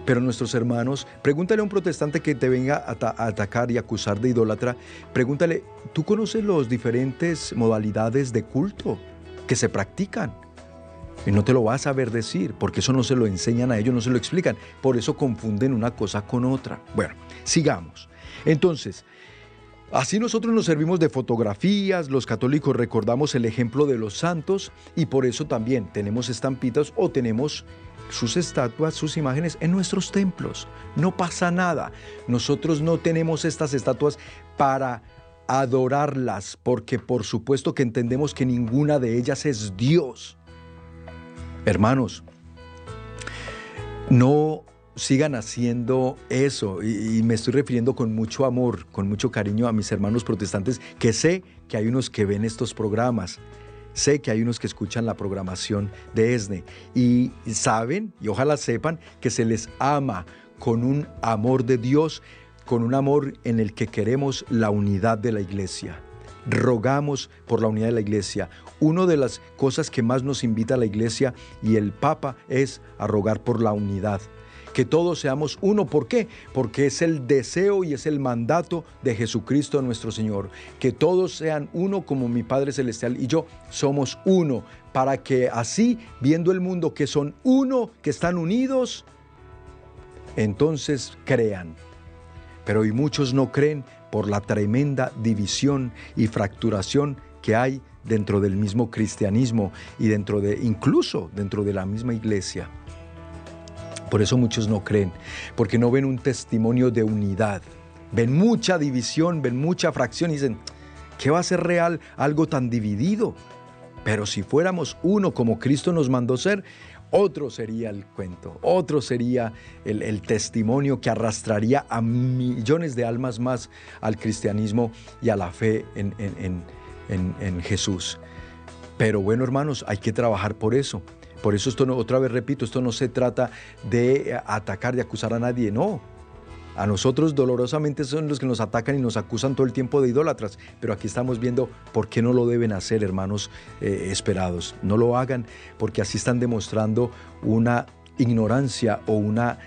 Speaker 2: Pero nuestros hermanos, pregúntale a un protestante que te venga a, atacar y acusar de idólatra, pregúntale, ¿tú conoces las diferentes modalidades de culto que se practican? Y no te lo vas a ver decir, porque eso no se lo enseñan a ellos, no se lo explican. Por eso confunden una cosa con otra. Bueno, sigamos. Entonces, Así nosotros nos servimos de fotografías, los católicos recordamos el ejemplo de los santos y por eso también tenemos estampitas o tenemos sus estatuas, sus imágenes en nuestros templos. No pasa nada. Nosotros no tenemos estas estatuas para adorarlas, porque por supuesto que entendemos que ninguna de ellas es Dios. Hermanos, no sigan haciendo eso y, me estoy refiriendo con mucho amor, con mucho cariño a mis hermanos protestantes, que sé que hay unos que ven estos programas Sé que hay unos que escuchan la programación de ESNE y saben, y ojalá sepan, que se les ama con un amor de Dios, con un amor en el que queremos la unidad de la iglesia. rogamos por la unidad de la iglesia. Una de las cosas que más nos invita a la iglesia y el Papa es a rogar por la unidad que todos seamos uno. ¿Por qué? Porque es el deseo y es el mandato de Jesucristo nuestro Señor. Que todos sean uno como mi Padre Celestial y yo somos uno. Para que así, viendo el mundo que son uno, que están unidos, entonces crean. Pero hoy muchos no creen por la tremenda división y fracturación que hay dentro del mismo cristianismo y dentro de incluso dentro de la misma iglesia. Por eso muchos no creen, porque no ven un testimonio de unidad. Ven mucha división, ven mucha fracción y dicen, ¿qué va a ser real algo tan dividido? Pero si fuéramos uno como Cristo nos mandó ser, otro sería el cuento, otro sería el, testimonio que arrastraría a millones de almas más al cristianismo y a la fe en, en Jesús. Pero bueno, hermanos, hay que trabajar por eso. Por eso esto no, otra vez repito, esto no se trata de eh, atacar, de acusar a nadie, no. A nosotros dolorosamente son los que nos atacan y nos acusan todo el tiempo de idólatras, pero aquí estamos viendo por qué no lo deben hacer, hermanos eh, esperados. No lo hagan porque así están demostrando una ignorancia o una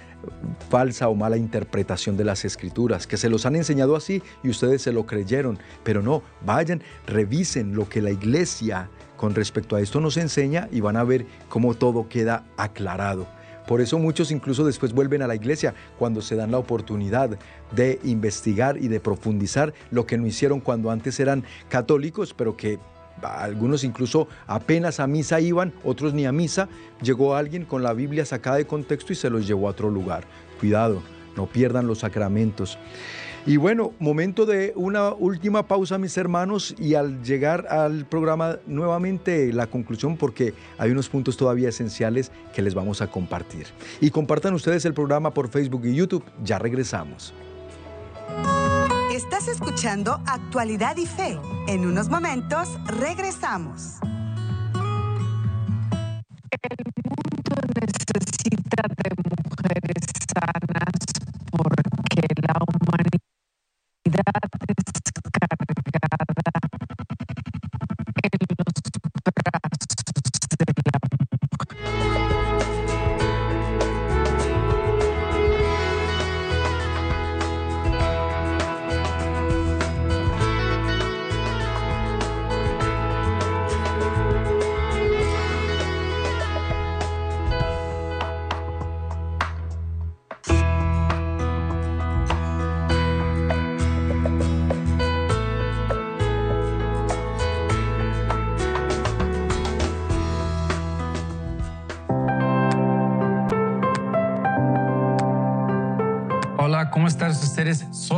Speaker 2: falsa o mala interpretación de las escrituras, que se los han enseñado así y ustedes se lo creyeron, pero no, vayan, revisen lo que la iglesia con respecto a esto nos enseña y van a ver cómo todo queda aclarado. Por eso muchos incluso después vuelven a la iglesia cuando se dan la oportunidad de investigar y de profundizar lo que no hicieron cuando antes eran católicos, pero que algunos incluso apenas a misa iban, otros ni a misa. Llegó alguien con la Biblia sacada de contexto y se los llevó a otro lugar. Cuidado, no pierdan los sacramentos. Y bueno, momento de una última pausa, mis hermanos, y al llegar al programa nuevamente la conclusión, porque hay unos puntos todavía esenciales que les vamos a compartir. Y compartan ustedes el programa por Facebook y YouTube. Ya regresamos.
Speaker 1: Estás escuchando Actualidad y Fe. En unos momentos regresamos.
Speaker 11: El mundo necesita de mujeres sanas porque la humanidad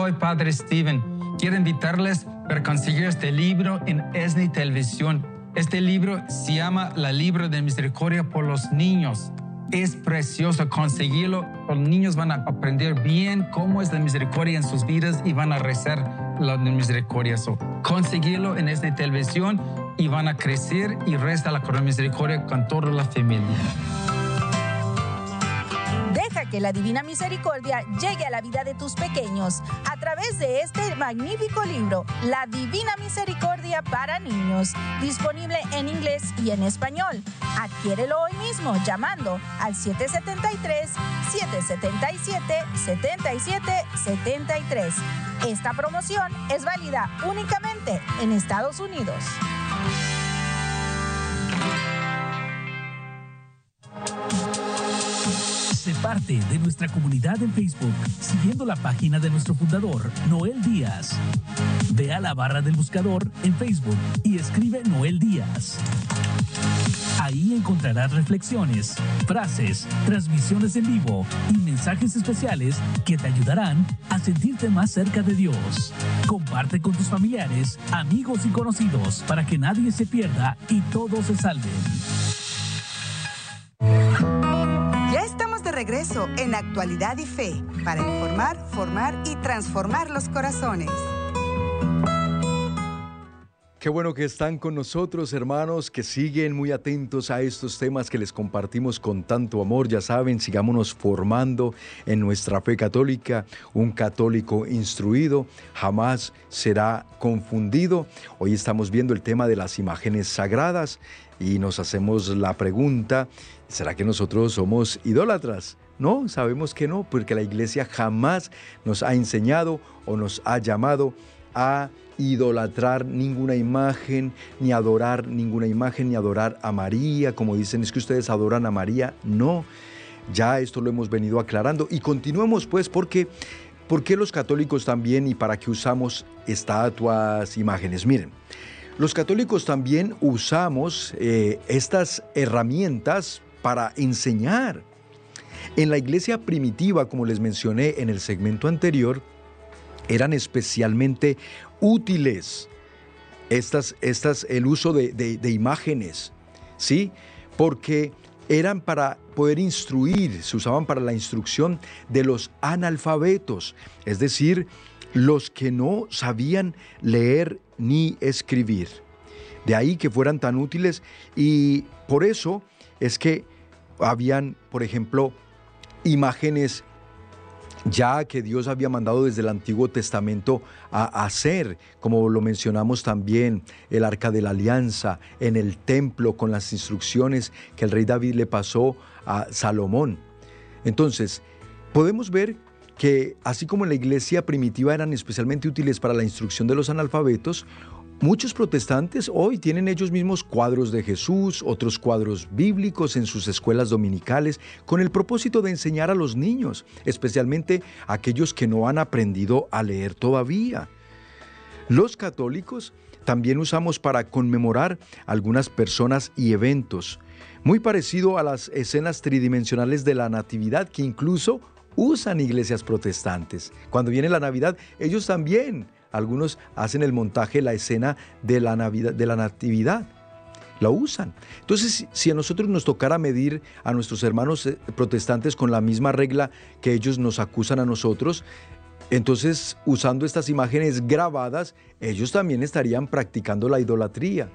Speaker 12: Soy Padre Steven. Quiero invitarles para conseguir este libro en ESNI Televisión. Este libro se llama La Libro de Misericordia por los Niños. Es precioso conseguirlo. Los niños van a aprender bien cómo es la misericordia en sus vidas y van a rezar la misericordia. conseguirlo en ESNI Televisión y van a crecer y resta la corona misericordia con toda la familia
Speaker 13: que la Divina Misericordia llegue a la vida de tus pequeños a través de este magnífico libro, La Divina Misericordia para Niños, disponible en inglés y en español. Adquiérelo hoy mismo llamando al 773-777-7773. Esta promoción es válida únicamente en Estados Unidos.
Speaker 4: Parte de nuestra comunidad en Facebook siguiendo la página de nuestro fundador, Noel Díaz. Ve a la barra del buscador en Facebook y escribe Noel Díaz. Ahí encontrarás reflexiones, frases, transmisiones en vivo y mensajes especiales que te ayudarán a sentirte más cerca de Dios. Comparte con tus familiares, amigos y conocidos para que nadie se pierda y todos se salven.
Speaker 1: Regreso en Actualidad y Fe para informar, formar y transformar los corazones.
Speaker 2: Qué bueno que están con nosotros, hermanos, que siguen muy atentos a estos temas que les compartimos con tanto amor. Ya saben, sigámonos formando en nuestra fe católica. Un católico instruido jamás será confundido. Hoy estamos viendo el tema de las imágenes sagradas y nos hacemos la pregunta, ¿será que nosotros somos idólatras? No, sabemos que no, porque la iglesia jamás nos ha enseñado o nos ha llamado a idolatrar ninguna imagen, ni adorar ninguna imagen, ni adorar a María, como dicen, es que ustedes adoran a María. No, ya esto lo hemos venido aclarando y continuemos pues porque... ¿Por qué los católicos también y para qué usamos estatuas, imágenes? Miren, los católicos también usamos eh, estas herramientas para enseñar. En la iglesia primitiva, como les mencioné en el segmento anterior, eran especialmente útiles estas, estas, el uso de, de imágenes, ¿sí? Porque eran para poder instruir, se usaban para la instrucción de los analfabetos, es decir, los que no sabían leer ni escribir. De ahí que fueran tan útiles y por eso es que habían, por ejemplo, imágenes ya que Dios había mandado desde el Antiguo Testamento a hacer, como lo mencionamos también, el arca de la alianza en el templo con las instrucciones que el rey David le pasó a Salomón. Entonces, podemos ver que así como en la iglesia primitiva eran especialmente útiles para la instrucción de los analfabetos, Muchos protestantes hoy tienen ellos mismos cuadros de Jesús, otros cuadros bíblicos en sus escuelas dominicales, con el propósito de enseñar a los niños, especialmente aquellos que no han aprendido a leer todavía. Los católicos también usamos para conmemorar algunas personas y eventos, muy parecido a las escenas tridimensionales de la Natividad que incluso usan iglesias protestantes. Cuando viene la Navidad, ellos también algunos hacen el montaje, la escena de la, Navidad, de la Natividad. La usan. Entonces, si a nosotros nos tocara medir a nuestros hermanos eh, protestantes con la misma regla que ellos nos acusan a nosotros, entonces, usando estas imágenes grabadas, ellos también estarían practicando la idolatría,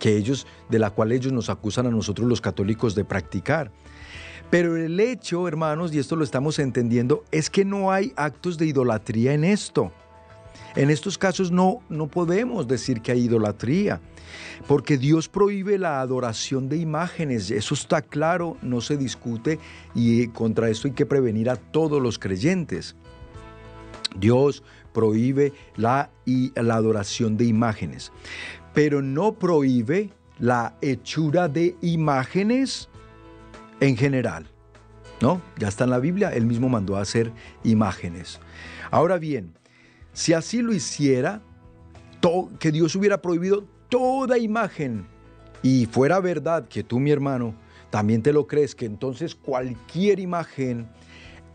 Speaker 2: que ellos, de la cual ellos nos acusan a nosotros los católicos de practicar. Pero el hecho, hermanos, y esto lo estamos entendiendo, es que no hay actos de idolatría en esto. En estos casos no, no podemos decir que hay idolatría, porque Dios prohíbe la adoración de imágenes, eso está claro, no se discute y contra esto hay que prevenir a todos los creyentes. Dios prohíbe la, la adoración de imágenes, pero no prohíbe la hechura de imágenes en general. ¿No? Ya está en la Biblia, él mismo mandó a hacer imágenes. Ahora bien, si así lo hiciera, que Dios hubiera prohibido toda imagen y fuera verdad que tú, mi hermano, también te lo crees, que entonces cualquier imagen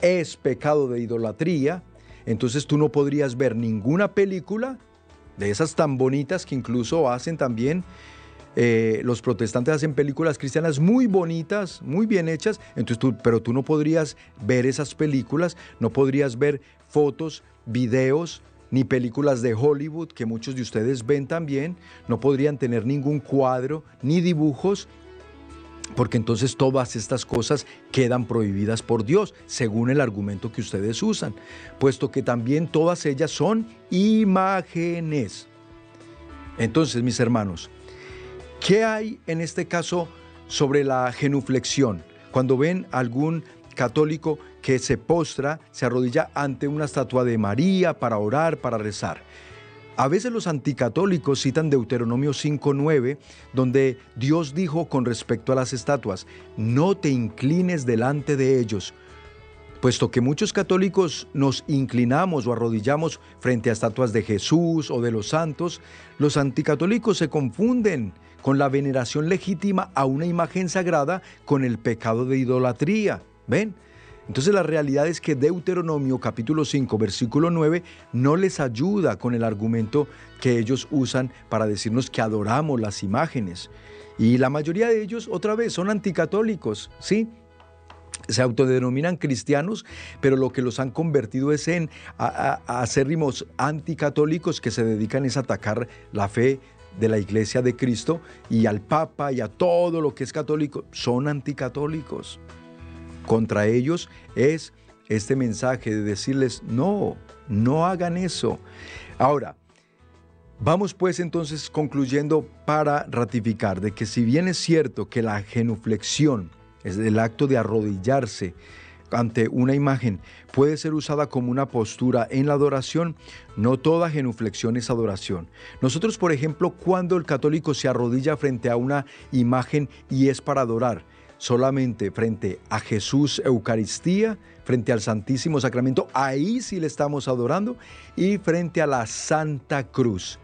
Speaker 2: es pecado de idolatría, entonces tú no podrías ver ninguna película de esas tan bonitas que incluso hacen también eh, los protestantes hacen películas cristianas muy bonitas, muy bien hechas, entonces pero tú no podrías ver esas películas, no podrías ver fotos, videos, ni películas de Hollywood que muchos de ustedes ven también, no podrían tener ningún cuadro ni dibujos, porque entonces todas estas cosas quedan prohibidas por Dios, según el argumento que ustedes usan, puesto que también todas ellas son imágenes. Entonces, mis hermanos, ¿qué hay en este caso sobre la genuflexión? Cuando ven algún católico que se postra, se arrodilla ante una estatua de María para orar, para rezar. A veces los anticatólicos citan Deuteronomio 5.9, donde Dios dijo con respecto a las estatuas, no te inclines delante de ellos. Puesto que muchos católicos nos inclinamos o arrodillamos frente a estatuas de Jesús o de los santos, los anticatólicos se confunden con la veneración legítima a una imagen sagrada con el pecado de idolatría. ¿Ven? Entonces la realidad es que Deuteronomio capítulo 5 versículo 9 no les ayuda con el argumento que ellos usan para decirnos que adoramos las imágenes. Y la mayoría de ellos, otra vez, son anticatólicos, ¿sí? se autodenominan cristianos, pero lo que los han convertido es en acérrimos anticatólicos que se dedican es a atacar la fe de la Iglesia de Cristo y al Papa y a todo lo que es católico son anticatólicos. Contra ellos es este mensaje de decirles, no, no hagan eso. Ahora, vamos pues entonces concluyendo para ratificar de que si bien es cierto que la genuflexión es el acto de arrodillarse, ante una imagen puede ser usada como una postura en la adoración, no toda genuflexión es adoración. Nosotros, por ejemplo, cuando el católico se arrodilla frente a una imagen y es para adorar, solamente frente a Jesús Eucaristía, frente al Santísimo Sacramento, ahí sí le estamos adorando, y frente a la Santa Cruz.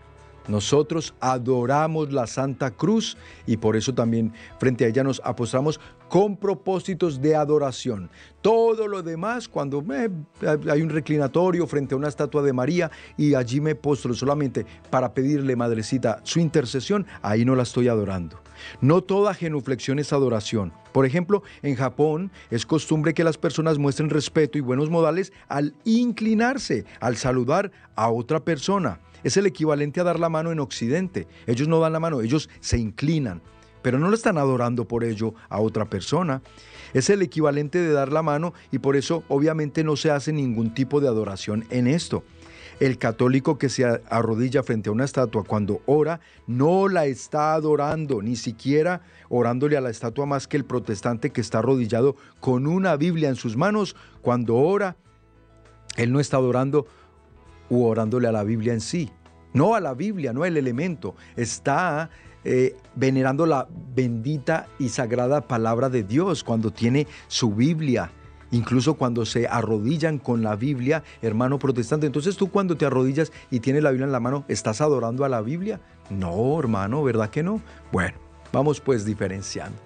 Speaker 2: Nosotros adoramos la Santa Cruz y por eso también frente a ella nos apostramos con propósitos de adoración. Todo lo demás, cuando hay un reclinatorio frente a una estatua de María y allí me postro solamente para pedirle, Madrecita, su intercesión, ahí no la estoy adorando. No toda genuflexión es adoración. Por ejemplo, en Japón es costumbre que las personas muestren respeto y buenos modales al inclinarse, al saludar a otra persona. Es el equivalente a dar la mano en Occidente. Ellos no dan la mano, ellos se inclinan, pero no lo están adorando por ello a otra persona. Es el equivalente de dar la mano y por eso obviamente no se hace ningún tipo de adoración en esto. El católico que se arrodilla frente a una estatua cuando ora no la está adorando, ni siquiera orándole a la estatua más que el protestante que está arrodillado con una Biblia en sus manos. Cuando ora, él no está adorando orándole a la Biblia en sí. No a la Biblia, no el elemento. Está eh, venerando la bendita y sagrada palabra de Dios cuando tiene su Biblia. Incluso cuando se arrodillan con la Biblia, hermano protestante. Entonces tú cuando te arrodillas y tienes la Biblia en la mano, ¿estás adorando a la Biblia? No, hermano, ¿verdad que no? Bueno, vamos pues diferenciando.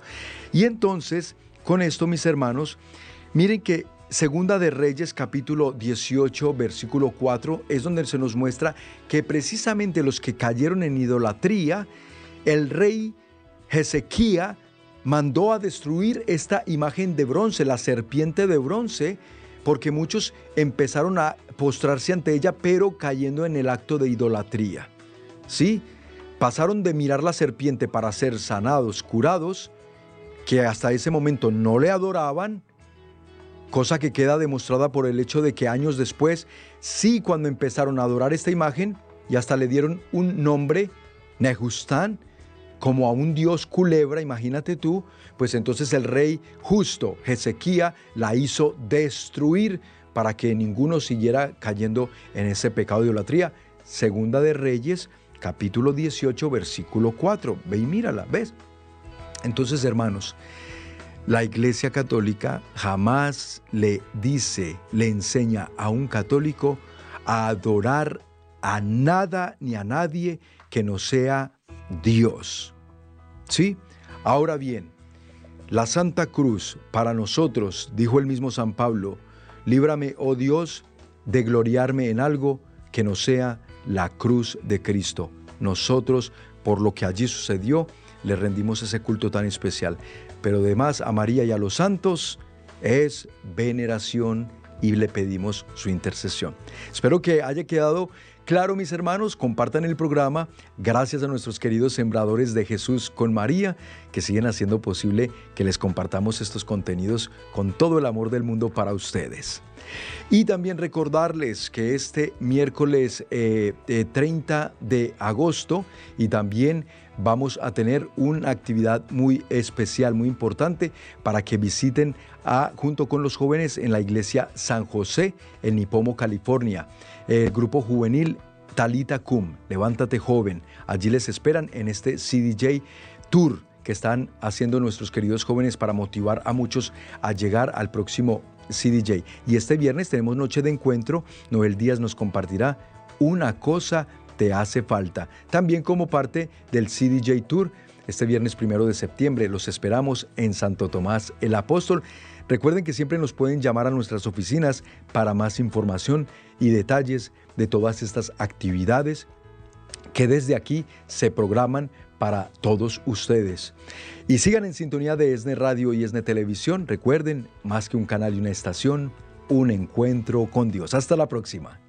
Speaker 2: Y entonces, con esto, mis hermanos, miren que Segunda de Reyes capítulo 18 versículo 4 es donde se nos muestra que precisamente los que cayeron en idolatría, el rey Ezequía mandó a destruir esta imagen de bronce, la serpiente de bronce, porque muchos empezaron a postrarse ante ella, pero cayendo en el acto de idolatría. ¿Sí? Pasaron de mirar la serpiente para ser sanados, curados, que hasta ese momento no le adoraban, cosa que queda demostrada por el hecho de que años después, sí cuando empezaron a adorar esta imagen y hasta le dieron un nombre, Nehustán, como a un dios culebra, imagínate tú, pues entonces el rey justo, Ezequía, la hizo destruir para que ninguno siguiera cayendo en ese pecado de idolatría. Segunda de Reyes, capítulo 18, versículo 4. Ve y mírala, ¿ves? Entonces, hermanos, la Iglesia Católica jamás le dice, le enseña a un católico a adorar a nada ni a nadie que no sea Dios. ¿Sí? Ahora bien, la Santa Cruz para nosotros, dijo el mismo San Pablo, líbrame, oh Dios, de gloriarme en algo que no sea la cruz de Cristo. Nosotros, por lo que allí sucedió, le rendimos ese culto tan especial pero además a María y a los santos es veneración y le pedimos su intercesión. Espero que haya quedado claro, mis hermanos, compartan el programa. Gracias a nuestros queridos sembradores de Jesús con María, que siguen haciendo posible que les compartamos estos contenidos con todo el amor del mundo para ustedes. Y también recordarles que este miércoles 30 eh, de agosto y también vamos a tener una actividad muy especial, muy importante, para que visiten a, junto con los jóvenes en la iglesia San José en Nipomo, California. El grupo juvenil Talita Cum, Levántate Joven. Allí les esperan en este CDJ Tour que están haciendo nuestros queridos jóvenes para motivar a muchos a llegar al próximo CDJ. Y este viernes tenemos noche de encuentro. Noel Díaz nos compartirá una cosa te hace falta. También como parte del CDJ Tour, este viernes primero de septiembre los esperamos en Santo Tomás el Apóstol. Recuerden que siempre nos pueden llamar a nuestras oficinas para más información y detalles de todas estas actividades que desde aquí se programan para todos ustedes. Y sigan en sintonía de ESNE Radio y ESNE Televisión. Recuerden, más que un canal y una estación, un encuentro con Dios. Hasta la próxima.